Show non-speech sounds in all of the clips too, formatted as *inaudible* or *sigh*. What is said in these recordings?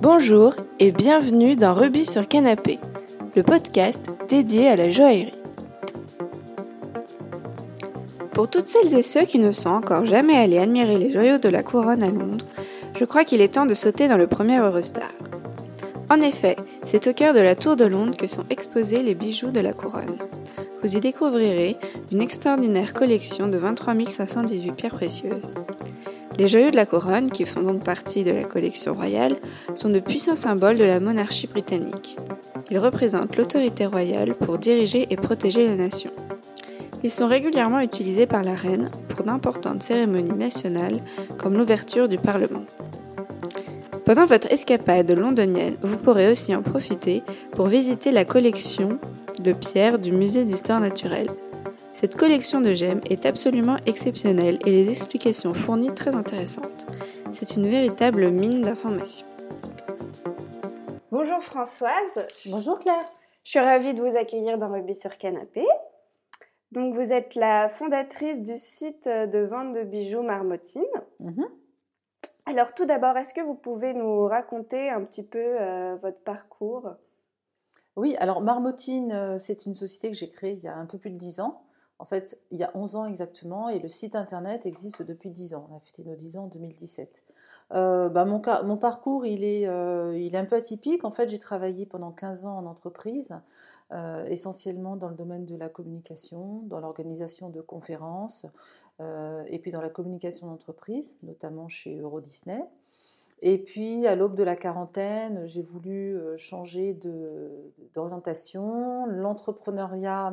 Bonjour et bienvenue dans Rubis sur Canapé, le podcast dédié à la joaillerie. Pour toutes celles et ceux qui ne sont encore jamais allés admirer les joyaux de la couronne à Londres, je crois qu'il est temps de sauter dans le premier Eurostar. En effet, c'est au cœur de la Tour de Londres que sont exposés les bijoux de la couronne. Vous y découvrirez une extraordinaire collection de 23 518 pierres précieuses. Les joyaux de la couronne, qui font donc partie de la collection royale, sont de puissants symboles de la monarchie britannique. Ils représentent l'autorité royale pour diriger et protéger la nation. Ils sont régulièrement utilisés par la reine pour d'importantes cérémonies nationales comme l'ouverture du Parlement. Pendant votre escapade londonienne, vous pourrez aussi en profiter pour visiter la collection de pierres du musée d'histoire naturelle. Cette collection de gemmes est absolument exceptionnelle et les explications fournies très intéressantes. C'est une véritable mine d'informations. Bonjour Françoise. Bonjour Claire. Je suis ravie de vous accueillir dans Rubis sur Canapé. Donc vous êtes la fondatrice du site de vente de bijoux Marmotine. Mhm. Alors tout d'abord, est-ce que vous pouvez nous raconter un petit peu euh, votre parcours? Oui, alors Marmotine, euh, c'est une société que j'ai créée il y a un peu plus de 10 ans. En fait, il y a 11 ans exactement, et le site internet existe depuis 10 ans. On a fêté nos 10 ans en 2017. Euh, bah, mon, parcours, il est, euh, il est un peu atypique. En fait, j'ai travaillé pendant 15 ans en entreprise, euh, essentiellement dans le domaine de la communication, dans l'organisation de conférences, et puis dans la communication d'entreprise, notamment chez Euro Disney. Et puis, à l'aube de la quarantaine, j'ai voulu changer d'orientation. L'entrepreneuriat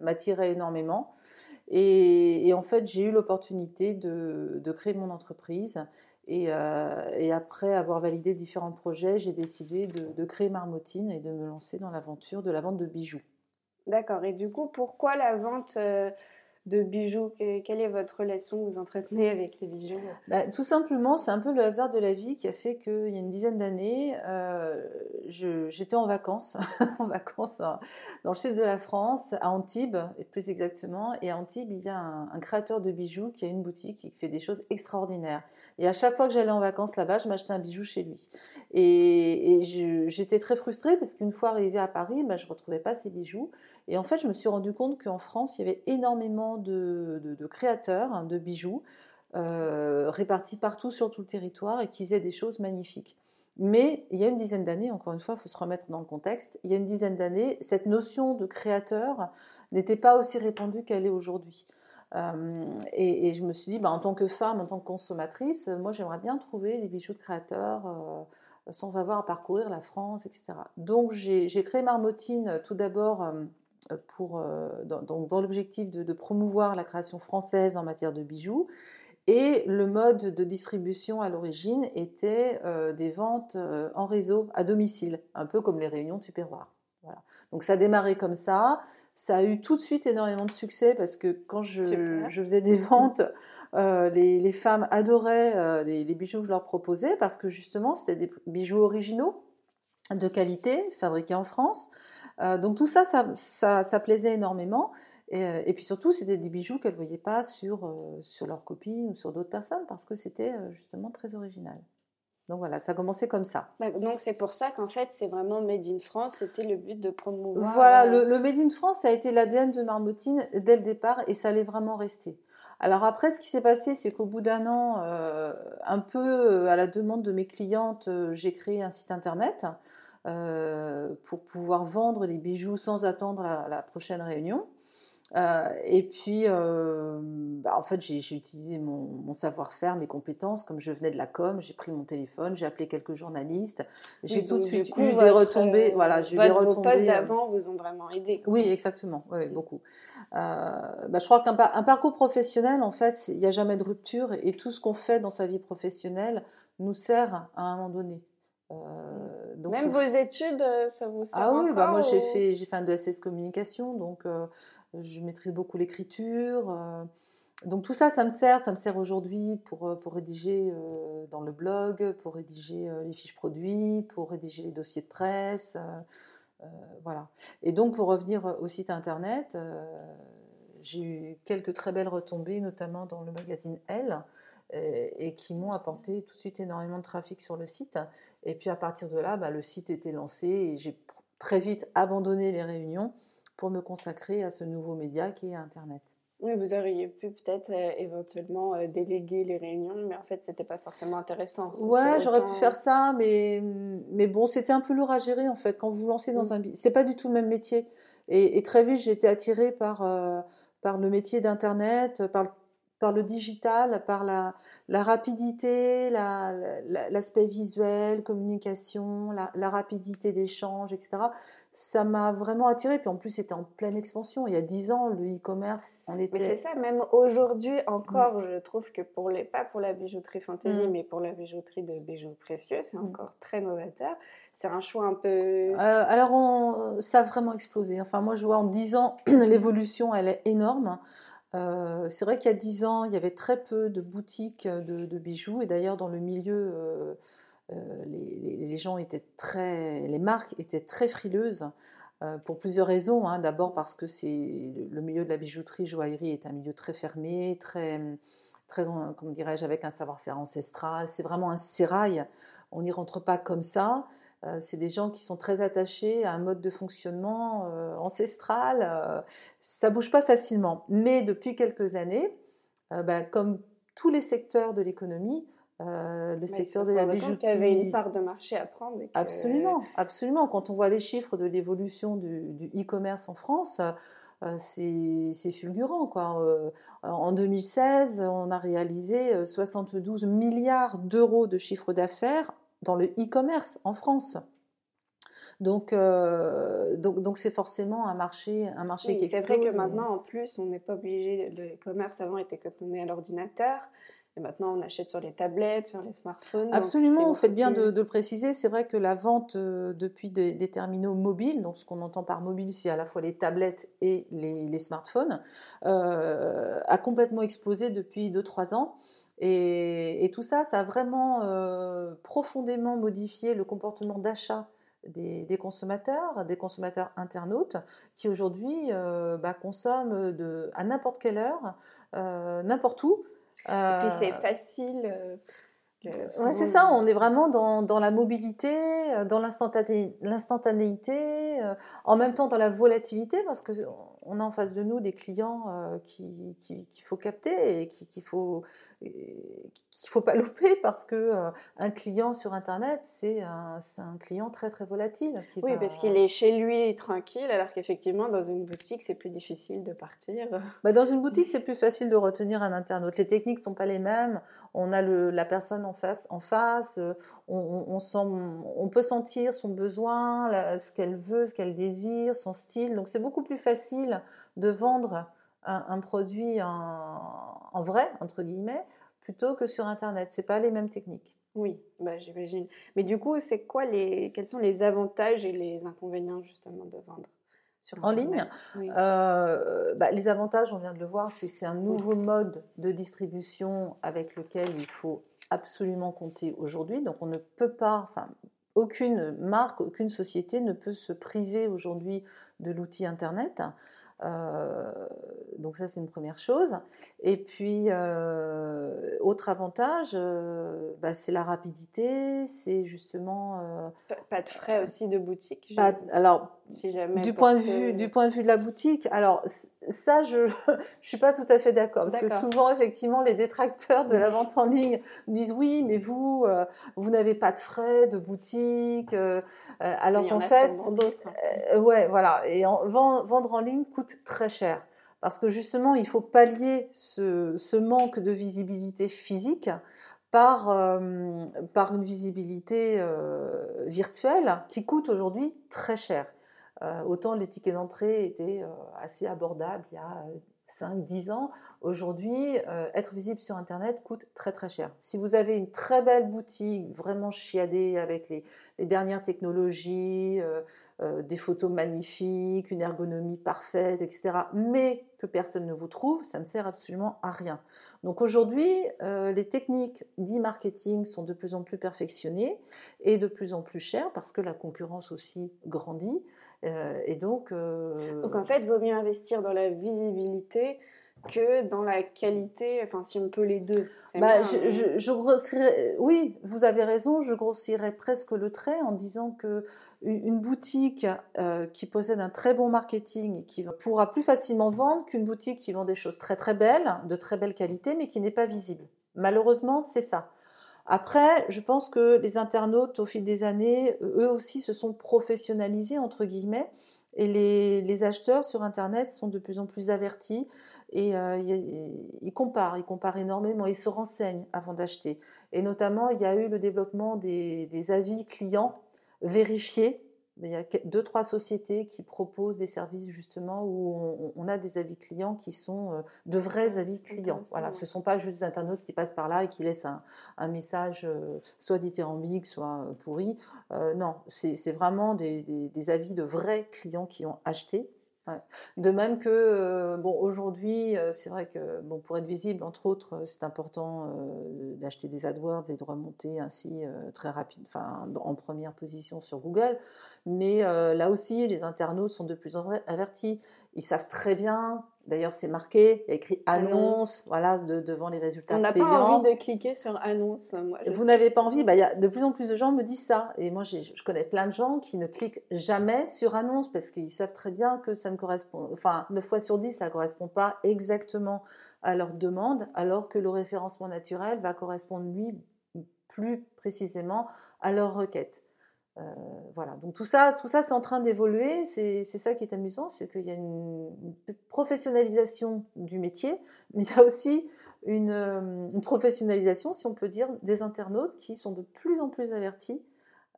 m'attirait énormément. Et, en fait, j'ai eu l'opportunité de, créer mon entreprise. Euh, et, après avoir validé différents projets, j'ai décidé de, créer Marmotine et de me lancer dans l'aventure de la vente de bijoux. D'accord. Et du coup, pourquoi la vente euh, de bijoux Quelle est votre relation que vous entretenez avec les bijoux? Bah, Tout simplement, c'est un peu le hasard de la vie qui a fait qu'il y a une dizaine d'années, euh, j'étais en vacances, *laughs* en vacances dans le sud de la France, à Antibes, et plus exactement. Et à Antibes, il y a un, créateur de bijoux qui a une boutique qui fait des choses extraordinaires. Et à chaque fois que j'allais en vacances là-bas, je m'achetais un bijou chez lui. Et, j'étais très frustrée parce qu'une fois arrivée à Paris, bah, je ne retrouvais pas ces bijoux. Et en fait, je me suis rendu compte qu'en France, il y avait énormément de, créateurs hein, de bijoux euh, répartis partout sur tout le territoire et qui faisaient des choses magnifiques. Mais il y a une dizaine d'années, encore une fois, il faut se remettre dans le contexte, il y a une dizaine d'années, cette notion de créateur n'était pas aussi répandue qu'elle est aujourd'hui. Euh, et, je me suis dit, bah, en tant que femme, en tant que consommatrice, moi j'aimerais bien trouver des bijoux de créateurs euh, sans avoir à parcourir la France, etc. Donc j'ai créé Marmotine tout d'abord pour, euh, dans, l'objectif de, promouvoir la création française en matière de bijoux. Et le mode de distribution à l'origine était euh, des ventes euh, en réseau à domicile, un peu comme les réunions Tupperware. Voilà. Donc ça a démarré comme ça. Ça a eu tout de suite énormément de succès parce que quand je, faisais des ventes, les, femmes adoraient les, les, bijoux que je leur proposais parce que justement c'était des bijoux originaux de qualité, fabriqués en France. Euh, donc tout ça ça, plaisait énormément. Euh, et, puis surtout, c'était des bijoux qu'elles ne voyaient pas sur, euh, sur leurs copines ou sur d'autres personnes parce que c'était justement très original. Donc voilà, ça a commencé comme ça. Bah, donc c'est pour ça qu'en fait, c'est vraiment Made in France, c'était le but de promouvoir. Voilà, le, le, Made in France, ça a été l'ADN de Marmotine dès le départ et ça allait vraiment rester. Alors après, ce qui s'est passé, c'est qu'au bout d'un an, un peu à la demande de mes clientes, j'ai créé un site internet euh, pour pouvoir vendre les bijoux sans attendre la, prochaine réunion. Euh, et puis, euh, bah, en fait, j'ai utilisé mon, savoir-faire, mes compétences. Comme je venais de la com, j'ai pris mon téléphone, j'ai appelé quelques journalistes. J'ai tout de suite eu des retombées. voilà, j'ai eu des retombées. Vos postes d'avant vous ont vraiment aidé. Oui, exactement. Oui, beaucoup. bah, je crois qu'un parcours professionnel, en fait, il n'y a jamais de rupture et tout ce qu'on fait dans sa vie professionnelle nous sert à un moment donné. Euh, donc Même vos études, euh, ça vous sert Ah oui, bah moi j'ai fait, fait un DSS communication, donc euh, je maîtrise beaucoup l'écriture. donc tout ça, ça me sert, ça me sert aujourd'hui pour, pour rédiger dans le blog, pour rédiger les fiches produits, pour rédiger les dossiers de presse. voilà. Et donc pour revenir au site internet, j'ai eu quelques très belles retombées, notamment dans le magazine Elle et, qui m'ont apporté tout de suite énormément de trafic sur le site. Et puis à partir de là, bah, le site était lancé et j'ai très vite abandonné les réunions pour me consacrer à ce nouveau média qui est Internet. Oui, vous auriez pu peut-être euh, éventuellement euh, déléguer les réunions, mais en fait, c'était pas forcément intéressant. Ouais, j'aurais pu faire ça, mais, mais bon, c'était un peu lourd à gérer en fait. Quand vous vous lancez dans un. C'est pas du tout le même métier. Et, très vite, j'ai été attirée par, euh, par le métier d'Internet, par le par le digital, par la, la rapidité, l'aspect visuel, communication, la, rapidité d'échange, etc. Ça m'a vraiment attiré. Puis en plus, c'était en pleine expansion. Il y a dix ans, le e-commerce, on était. Mais c'est ça, même aujourd'hui encore, je trouve que pour les, pas pour la bijouterie fantasy, mm. mais pour la bijouterie de bijoux précieux, c'est mm. encore très novateur. C'est un choix un peu. Euh, alors, on, ça a vraiment explosé. Enfin, moi, je vois en dix ans, *clears throat* l'évolution, elle est énorme. Euh, c'est vrai qu'il y a dix ans, il y avait très peu de boutiques de, bijoux, et d'ailleurs dans le milieu, euh, euh, les, gens étaient très, les marques étaient très frileuses pour plusieurs raisons. Hein. D'abord parce que c'est le milieu de la bijouterie, joaillerie est un milieu très fermé, très, très, comment dirais-je, avec un savoir-faire ancestral. C'est vraiment un sérail. On n'y rentre pas comme ça. Euh, c'est des gens qui sont très attachés à un mode de fonctionnement euh, ancestral. Euh, ça bouge pas facilement. Mais depuis quelques années, bah, comme tous les secteurs de l'économie, le secteur de la bijouterie. Il y avait une part de marché à prendre. Absolument, absolument. Quand on voit les chiffres de l'évolution du e-commerce en France, c'est fulgurant. Quoi. en 2016, on a réalisé 72 milliards d'euros de chiffre d'affaires dans le e-commerce en France. Donc, euh, donc, donc c'est forcément un marché, un marché qui explose. C'est vrai que maintenant, en plus, on n'est pas obligé. Le e-commerce avant était quand on est à l'ordinateur. Et maintenant, on achète sur les tablettes, sur les smartphones. Absolument, vous faites bien de, le préciser. C'est vrai que la vente euh, depuis des, terminaux mobiles, donc ce qu'on entend par mobile, c'est à la fois les tablettes et les, smartphones, euh, a complètement explosé depuis 2-3 ans. Et, tout ça, ça a vraiment euh, profondément modifié le comportement d'achat des, consommateurs, des consommateurs internautes, qui aujourd'hui euh, bah, consomment de, à n'importe quelle heure, euh, n'importe où. Et puis c'est facile. Ouais, c'est ça, on est vraiment dans, dans la mobilité, dans l'instantanéité, en même temps dans la volatilité, parce qu'on a en face de nous des clients qu'il qui, faut capter et qu'il faut, qu'il faut pas louper *laughs* parce que euh, un client sur internet c'est un, un, client très très volatile. oui, parce qu'il est chez lui tranquille, alors qu'effectivement dans une boutique c'est plus difficile de partir. *laughs* Bah, dans une boutique c'est plus facile de retenir un internaute. Les techniques sont pas les mêmes. On a le, la personne en face, en face. Euh, on, on, sent, on peut sentir son besoin, ce qu'elle veut, ce qu'elle désire, son style. Donc c'est beaucoup plus facile de vendre un, produit en, vrai, entre guillemets, plutôt que sur Internet. Ce pas les mêmes techniques. Oui, bah, j'imagine. Mais du coup, c'est quoi les, quels sont les avantages et les inconvénients justement de vendre sur en ligne euh, bah, Les avantages, on vient de le voir, c'est c'est un nouveau mode de distribution avec lequel il faut absolument compter aujourd'hui. Donc on ne peut pas, enfin, aucune marque, aucune société ne peut se priver aujourd'hui de l'outil Internet. Euh, donc ça, c'est une première chose. Et puis, euh, autre avantage, euh, bah, c'est la rapidité, c'est justement... pas de frais aussi de boutique Alors, si jamais du, point de vue, du point de vue de la boutique, alors ça, je *laughs* ne suis pas tout à fait d'accord. Parce que souvent, effectivement, les détracteurs de la vente en ligne disent oui, mais vous, vous n'avez pas de frais de boutique. alors qu'en fait... ouais, voilà. Et en, vendre en ligne coûte très cher. Parce que justement, il faut pallier ce, manque de visibilité physique par, euh, par une visibilité euh, virtuelle qui coûte aujourd'hui très cher. Euh, autant les tickets d'entrée étaient assez abordables il y a 5-10 ans. Aujourd'hui, euh, être visible sur Internet coûte très très cher. Si vous avez une très belle boutique, vraiment chiadée avec les, dernières technologies, euh, euh, des photos magnifiques, une ergonomie parfaite, etc., mais que personne ne vous trouve, ça ne sert absolument à rien. Donc aujourd'hui, les techniques d'e-marketing sont de plus en plus perfectionnées et de plus en plus chères parce que la concurrence aussi grandit. Et donc, donc en fait, il vaut mieux investir dans la visibilité que dans la qualité, enfin si on peut les deux. Bah, je, je, oui, vous avez raison, je grossirais presque le trait en disant que une, boutique euh, qui possède un très bon marketing et qui pourra plus facilement vendre qu'une boutique qui vend des choses très très belles, de très belle qualité, mais qui n'est pas visible. Malheureusement, c'est ça. Après, je pense que les internautes, au fil des années, eux aussi se sont professionnalisés, entre guillemets, et les, acheteurs sur Internet sont de plus en plus avertis et euh, ils comparent, ils comparent énormément, ils se renseignent avant d'acheter. Et notamment, il y a eu le développement des avis clients vérifiés il y a deux, trois sociétés qui proposent des services justement où on, a des avis clients qui sont euh, de vrais ah, avis clients. Voilà, ce ne sont pas juste des internautes qui passent par là et qui laissent un, message euh, soit dithyrambique, soit euh, pourri. non, c'est vraiment des, avis de vrais clients qui ont acheté de même que, euh, bon, aujourd'hui, euh, c'est vrai que, pour être visible, entre autres, euh, c'est important d'acheter des AdWords et de remonter ainsi très rapide, en première position sur Google. Mais là aussi, les internautes sont de plus en plus avertis. Ils savent très bien D'ailleurs, c'est marqué, il y a écrit annonce, voilà, devant les résultats On n'a pas envie de cliquer sur annonce. Vous n'avez pas envie bah, y a, De plus en plus de gens me disent ça. Et moi, je connais plein de gens qui ne cliquent jamais sur annonce parce qu'ils savent très bien que ça ne correspond, enfin, 9 fois sur 10, ça ne correspond pas exactement à leur demande, alors que le référencement naturel va correspondre, lui, plus précisément à leur requête. Euh, voilà, donc tout ça, tout ça c'est en train d'évoluer. C'est ça qui est amusant, c'est qu'il y a une, professionnalisation du métier, *laughs* mais il y a aussi une, euh, professionnalisation, si on peut dire, des internautes qui sont de plus en plus avertis.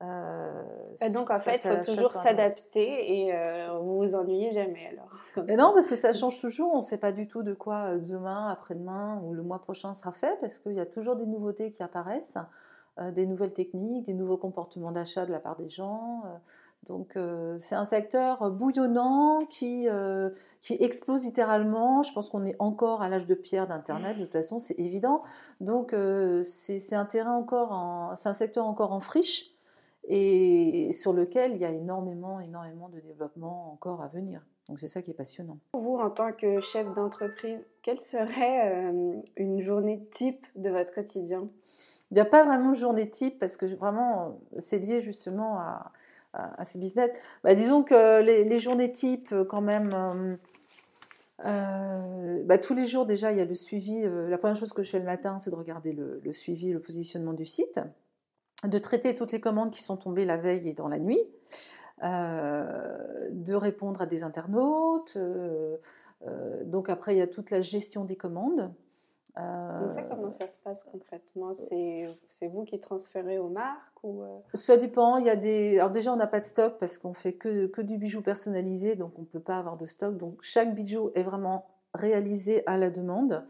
Euh, et donc en fait, il faut toujours s'adapter et vous vous ennuyez jamais alors. *laughs* Et non, parce que ça change toujours. On ne sait pas du tout de quoi demain, après-demain ou le mois prochain sera fait, parce qu'il y a toujours des nouveautés qui apparaissent. Euh, des nouvelles techniques, des nouveaux comportements d'achat de la part des gens. Euh. Donc euh, c'est un secteur bouillonnant qui, qui explose littéralement. Je pense qu'on est encore à l'âge de pierre d'Internet, de toute façon c'est évident. Donc c'est un terrain encore, c'est un secteur encore en friche et sur lequel il y a énormément, énormément de développement encore à venir. Donc c'est ça qui est passionnant. Vous, en tant que chef d'entreprise, quelle serait une journée type de votre quotidien? Il n'y a pas vraiment de journée type parce que vraiment, c'est lié justement à, ces business. Bah, disons que les, journées type, quand même, euh, euh, bah, tous les jours déjà, il y a le suivi. Euh, la première chose que je fais le matin, c'est de regarder le, suivi, le positionnement du site, de traiter toutes les commandes qui sont tombées la veille et dans la nuit, de répondre à des internautes. donc après, il y a toute la gestion des commandes. Donc ça, comment ça se passe concrètement? C'est vous qui transférez aux marques ou euh? Ça dépend. Il y a des... Alors déjà, on n'a pas de stock parce qu'on fait que, que du bijou personnalisé, donc on ne peut pas avoir de stock. Donc chaque bijou est vraiment réalisé à la demande.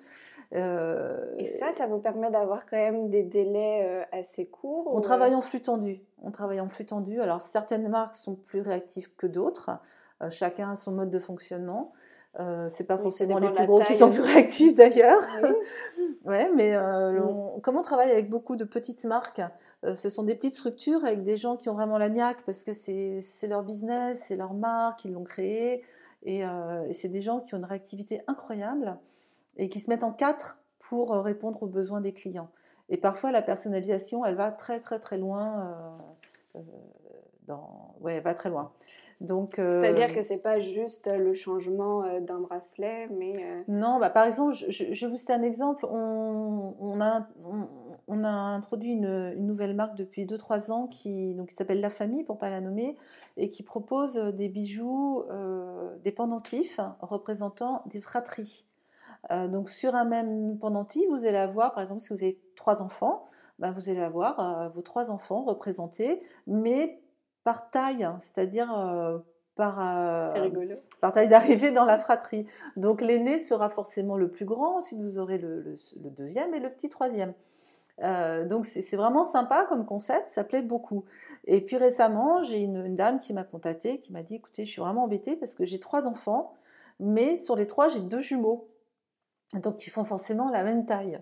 Euh, Et ça, ça vous permet d'avoir quand même des délais euh, assez courts On travaille en flux tendu. On travaille en flux tendu. Alors certaines marques sont plus réactives que d'autres. chacun a son mode de fonctionnement. Euh, c'est pas forcément les plus gros qui sont plus réactifs d'ailleurs. *laughs* ouais, mais euh, on, comme on travaille avec beaucoup de petites marques, euh, ce sont des petites structures avec des gens qui ont vraiment la niaque parce que c'est leur business, c'est leur marque, ils l'ont créé. Et, et c'est des gens qui ont une réactivité incroyable et qui se mettent en quatre pour répondre aux besoins des clients. Et parfois, la personnalisation, elle va très très très loin. dans... Ouais, elle va très loin. C'est-à-dire euh, que c'est pas juste le changement euh, d'un bracelet, mais... Euh, non, bah, par exemple, je, vais vous citer un exemple. On, a, on, a introduit une, nouvelle marque depuis 2-3 ans qui, qui s'appelle La Famille, pour ne pas la nommer, et qui propose des bijoux, des pendentifs représentant des fratries. donc sur un même pendentif, vous allez avoir, par exemple, si vous avez trois enfants, bah, vous allez avoir vos trois enfants représentés, mais par taille, hein, c'est-à-dire euh, par, euh, par taille d'arrivée dans la fratrie. Donc l'aîné sera forcément le plus grand, ensuite vous aurez le, deuxième et le petit troisième. Euh, donc c'est vraiment sympa comme concept, ça plaît beaucoup. Et puis récemment, j'ai une, dame qui m'a contactée, qui m'a dit, écoutez, je suis vraiment embêtée parce que j'ai trois enfants, mais sur les trois, j'ai deux jumeaux. Donc, ils font forcément la même taille.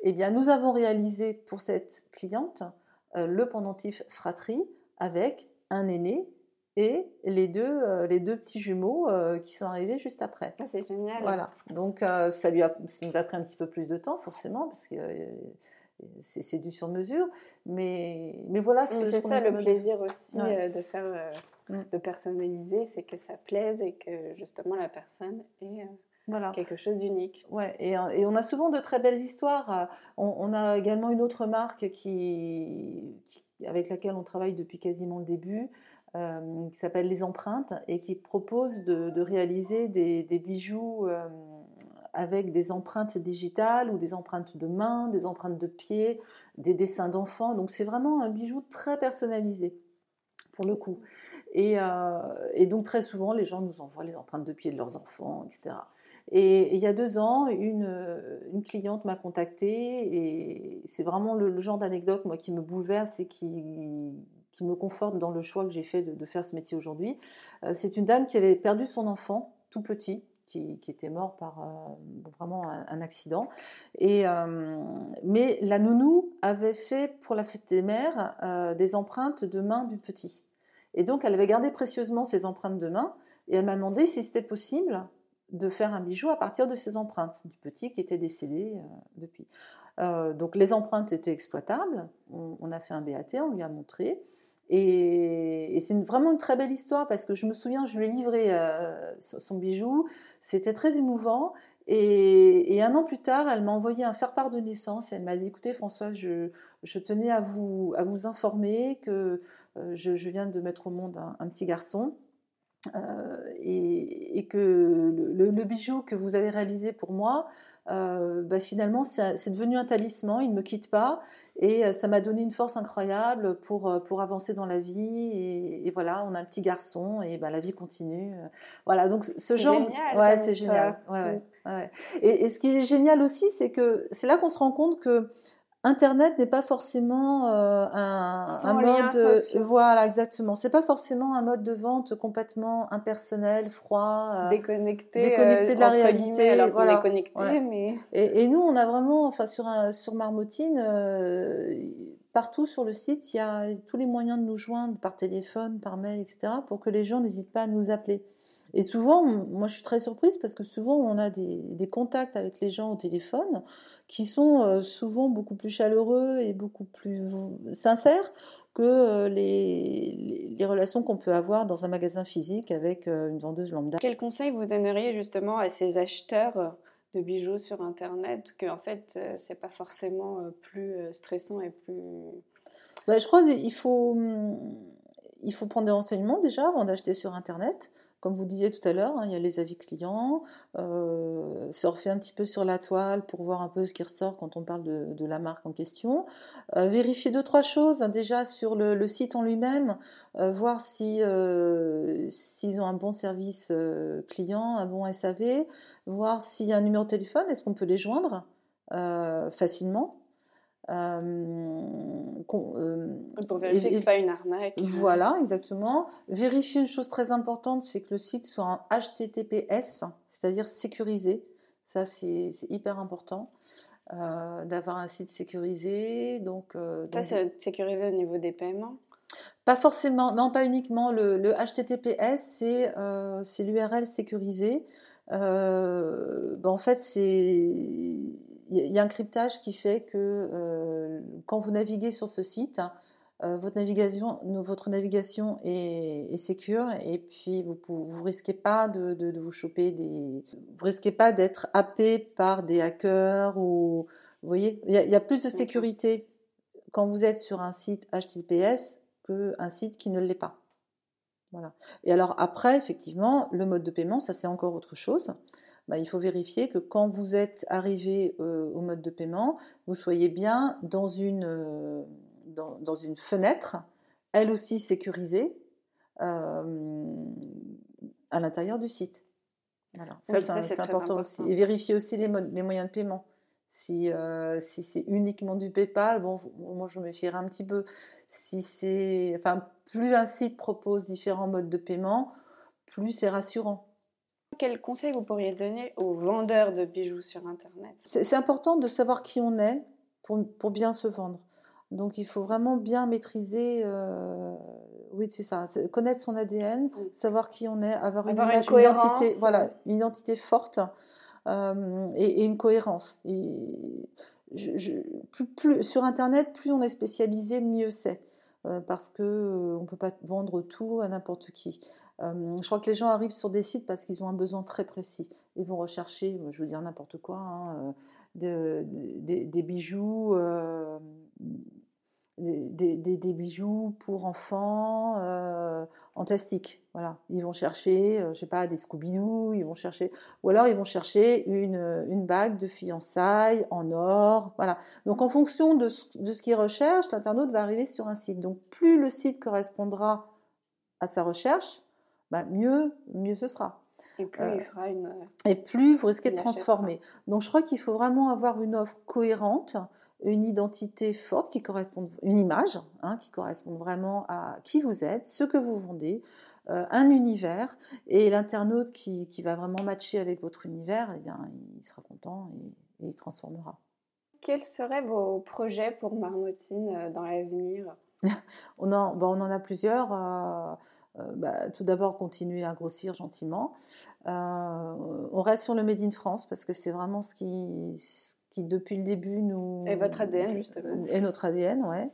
Eh bien, nous avons réalisé pour cette cliente le pendentif fratrie avec un aîné et les deux, les deux petits jumeaux qui sont arrivés juste après. Ah, c'est génial. Voilà. Donc ça, lui a, ça nous a pris un petit peu plus de temps, forcément, parce que c'est du sur mesure. Mais, mais voilà. C'est ça le plaisir aussi de faire, mm. de personnaliser, c'est que ça plaise et que justement la personne est voilà. quelque chose d'unique. Ouais, et, et, on a souvent de très belles histoires. On, a également une autre marque qui, avec laquelle on travaille depuis quasiment le début, euh, qui s'appelle Les Empreintes et qui propose de, réaliser des, bijoux euh, avec des empreintes digitales ou des empreintes de main, des empreintes de pied, des dessins d'enfants. Donc c'est vraiment un bijou très personnalisé pour le coup. Et, euh, et, donc très souvent, les gens nous envoient les empreintes de pied de leurs enfants, etc. Et, il y a deux ans, une, une cliente m'a contactée et c'est vraiment le, genre d'anecdote moi qui me bouleverse et qui, qui me conforte dans le choix que j'ai fait de, faire ce métier aujourd'hui. Euh, c'est une dame qui avait perdu son enfant tout petit. Qui, qui était mort par euh, vraiment un, accident. Et, euh, mais la nounou avait fait pour la fête des mères des empreintes de main du petit. Et donc elle avait gardé précieusement ces empreintes de main et elle m'a demandé si c'était possible de faire un bijou à partir de ces empreintes du petit qui était décédé euh, depuis. Euh, donc les empreintes étaient exploitables. On, a fait un BAT, on lui a montré. Et, c'est vraiment une très belle histoire parce que je me souviens, je lui ai livré euh, son bijou. C'était très émouvant. Et, un an plus tard, elle m'a envoyé un faire-part de naissance. Elle m'a dit Écoutez, Françoise, je, tenais à vous, à vous informer que je, viens de mettre au monde un petit garçon. Euh, et, que le, bijou que vous avez réalisé pour moi, euh, bah, finalement, c'est devenu un talisman, il ne me quitte pas, et euh, ça m'a donné une force incroyable pour, pour avancer dans la vie. Et, voilà, on a un petit garçon, et bah, la vie continue. Voilà, donc ce genre... Génial, ouais, c'est génial. Ouais, ouais, et, et, ce qui est génial aussi, c'est que c'est là qu'on se rend compte que Internet n'est pas forcément euh, un, mode, voilà exactement. C'est pas forcément un mode de vente complètement impersonnel, froid, euh, déconnecté, déconnecté de la réalité. Alors voilà. est connecté, mais et, nous, on a vraiment, enfin sur sur Marmotine, euh, partout sur le site, il y a tous les moyens de nous joindre par téléphone, par mail, etc., pour que les gens n'hésitent pas à nous appeler. Et souvent, moi je suis très surprise parce que souvent on a des, contacts avec les gens au téléphone qui sont euh, souvent beaucoup plus chaleureux et beaucoup plus sincères que euh, les, les, relations qu'on peut avoir dans un magasin physique avec euh, une vendeuse lambda. Quel conseil vous donneriez justement à ces acheteurs de bijoux sur Internet que en fait c'est pas forcément plus stressant et plus... Bah, je crois qu'il faut, il faut prendre des renseignements déjà avant d'acheter sur Internet. Comme vous disiez tout à l'heure, hein, il y a les avis clients, euh, surfer un petit peu sur la toile pour voir un peu ce qui ressort quand on parle de, la marque en question. Euh, vérifier deux, trois choses hein, déjà sur le, site en lui-même, euh, voir si, s'ils ont un bon service client, un bon SAV, voir s'il y a un numéro de téléphone, est-ce qu'on peut les joindre facilement pour vérifier que ce pas une arnaque. Voilà, exactement. Vérifier une chose très importante, c'est que le site soit en HTTPS, c'est-à-dire sécurisé. Ça, c'est hyper important. Euh, d'avoir un site sécurisé. Donc, ça, c'est sécurisé au niveau des paiements? Pas forcément, non, pas uniquement. Le, le HTTPS, c'est l'URL sécurisé. Ben, en fait, c'est il y a un cryptage qui fait que euh, quand vous naviguez sur ce site, euh, votre navigation, votre navigation est, est sécure et puis vous vous risquez pas de, vous choper des, vous risquez pas d'être happé par des hackers ou, vous voyez, il y, a, plus de sécurité quand vous êtes sur un site HTTPS qu'un site qui ne l'est pas. Voilà. Et alors après, effectivement, le mode de paiement, ça c'est encore autre chose. Bah, il faut vérifier que quand vous êtes arrivé euh, au mode de paiement, vous soyez bien dans une, euh, dans, une fenêtre, elle aussi sécurisée, euh, à l'intérieur du site. Ça, c'est important, aussi. Et vérifier aussi les, les moyens de paiement. Si, si c'est uniquement du PayPal, bon, moi je me méfierais un petit peu. Si c'est, enfin, plus un site propose différents modes de paiement, plus c'est rassurant. Quel conseil vous pourriez donner aux vendeurs de bijoux sur Internet? C'est important de savoir qui on est pour, pour, bien se vendre. Donc il faut vraiment bien maîtriser euh, oui, c'est ça. Connaître son ADN, savoir qui on est, avoir, une, identité, voilà, une identité forte et, une cohérence. Et plus, sur Internet, plus on est spécialisé, mieux c'est. parce que on peut pas vendre tout à n'importe qui. Je crois que les gens arrivent sur des sites parce qu'ils ont un besoin très précis. Ils vont rechercher, je veux dire n'importe quoi, hein, des bijoux des, bijoux pour enfants euh, en plastique. Voilà, ils vont chercher, euh, je sais pas, des Scooby-Doo, ils vont chercher, ou alors ils vont chercher une, bague de fiançailles en or. Voilà. Donc en fonction de ce qu'ils recherchent, l'internaute va arriver sur un site. Donc plus le site correspondra à sa recherche, bah, mieux, mieux ce sera. Et plus il fera une. Et plus vous risquez de transformer. Donc je crois qu'il faut vraiment avoir une offre cohérente une identité forte qui correspond, une image hein, qui correspond vraiment à qui vous êtes, ce que vous vendez, euh, un univers, et l'internaute qui, qui, va vraiment matcher avec votre univers, eh bien, il sera content et, il transformera. Quels seraient vos projets pour Marmotine euh, dans l'avenir? *laughs* On, en, on en a plusieurs. Euh, bah, tout d'abord, continuer à grossir gentiment. on reste sur le Made in France parce que c'est vraiment ce qui, qui depuis le début nous... Et votre ADN, justement. Et notre ADN, ouais.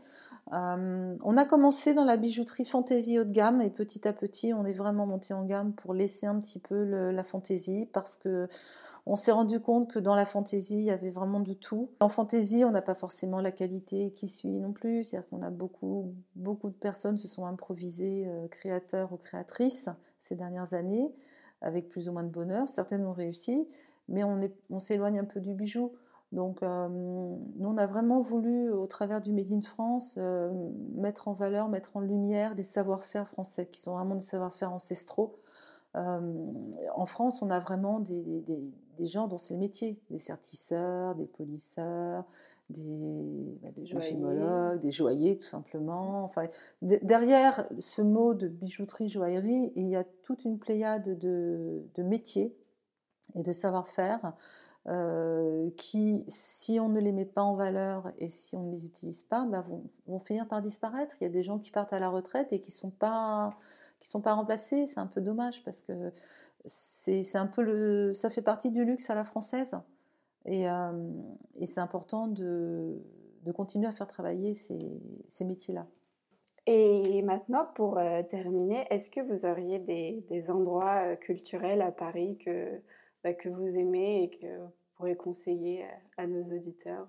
Euh, on a commencé dans la bijouterie fantaisie haut de gamme et petit à petit on est vraiment monté en gamme pour laisser un petit peu la fantaisie parce que on s'est rendu compte que dans la fantaisie il y avait vraiment de tout. En fantaisie on n'a pas forcément la qualité qui suit non plus, c'est-à-dire qu'on a beaucoup beaucoup de personnes se sont improvisées euh, créateurs ou créatrices ces dernières années avec plus ou moins de bonheur. Certaines ont réussi, mais on, on s'éloigne un peu du bijou. Donc, euh, nous, on a vraiment voulu, au travers du Made in France, euh, mettre en valeur, mettre en lumière les savoir-faire français, qui sont vraiment des savoir-faire ancestraux. Euh, en France, on a vraiment des, des, gens dont c'est le métier, des sertisseurs, des polisseurs, des, bah, des des joailliers tout simplement. Enfin, derrière ce mot de bijouterie, joaillerie, il y a toute une pléiade de, de métiers et de savoir-faire euh, qui, si on ne les met pas en valeur et si on ne les utilise pas, bah, vont, finir par disparaître. Il y a des gens qui partent à la retraite et qui ne sont, pas, sont pas remplacés. C'est un peu dommage parce que c'est un peu le, ça fait partie du luxe à la française. Et, euh, et c'est important de, de, continuer à faire travailler ces, ces métiers-là. Et maintenant, pour euh, terminer, est-ce que vous auriez des, des endroits culturels à Paris que, bah, que vous aimez et que vous pourrez conseiller à, nos auditeurs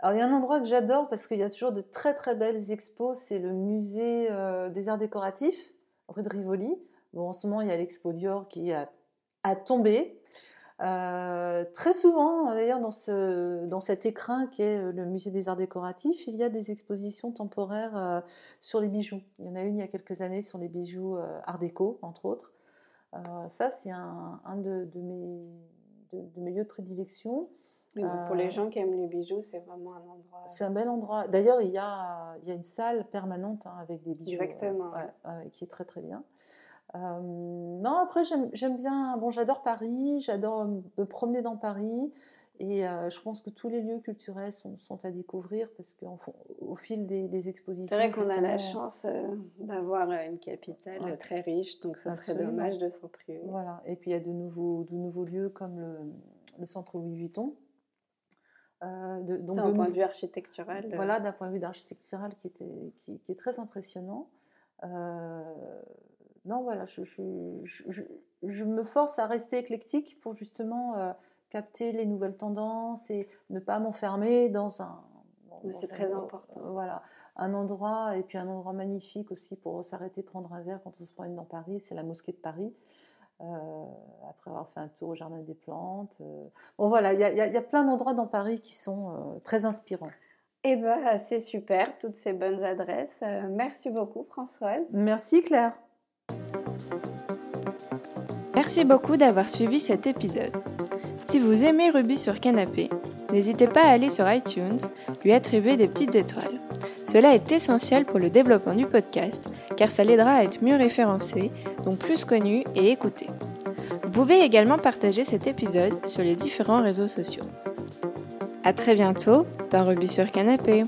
alors, il y a un endroit que j'adore parce qu'il y a toujours de très très belles expos, c'est le musée euh, des arts décoratifs, rue de Rivoli. Bon, en ce moment, il y a l'expo Dior qui a, a tombé. Euh, très souvent, d'ailleurs, dans, ce, dans cet écrin qui est le musée des arts décoratifs, il y a des expositions temporaires euh, sur les bijoux. Il y en a une il y a quelques années sur les bijoux art déco, entre autres. Euh, ça, c'est un, de, mes, de, mes, lieux de prédilection. pour les euh, gens qui aiment les bijoux, c'est vraiment un endroit. C'est un bel endroit. D'ailleurs, il y a, il y a une salle permanente hein, avec des bijoux. Exactement. qui est très très bien. Euh, non, après, j'aime bien. Bon, j'adore Paris, j'adore me promener dans Paris. Et euh, je pense que tous les lieux culturels sont, sont à découvrir parce qu'au fil des, des expositions. C'est vrai qu'on a la chance euh, d'avoir euh, une capitale très riche, donc ça serait dommage de s'en priver. Voilà, et puis il y a de nouveaux, de nouveaux lieux comme le, le centre Louis Vuitton. Euh, d'un point de vue architectural. Voilà, d'un point de vue architectural qui, était, qui, qui est très impressionnant. non, voilà, je, je, je, me force à rester éclectique pour justement capter les nouvelles tendances et ne pas m'enfermer dans un. c'est très important. Euh, voilà, un endroit et puis un endroit magnifique aussi pour s'arrêter prendre un verre quand on se promène dans Paris, c'est la mosquée de Paris. Euh, après avoir fait un tour au jardin des plantes. Euh. Bon voilà, il y, y, a plein d'endroits dans Paris qui sont très inspirants. Eh bien, c'est super, toutes ces bonnes adresses. merci beaucoup, Françoise. Merci, Claire. Merci beaucoup d'avoir suivi cet épisode. Si vous aimez Ruby sur Canapé, n'hésitez pas à aller sur iTunes, lui attribuer des petites étoiles. Cela est essentiel pour le développement du podcast, car ça l'aidera à être mieux référencé, donc plus connu et écouté. Vous pouvez également partager cet épisode sur les différents réseaux sociaux. A très bientôt dans Ruby sur Canapé.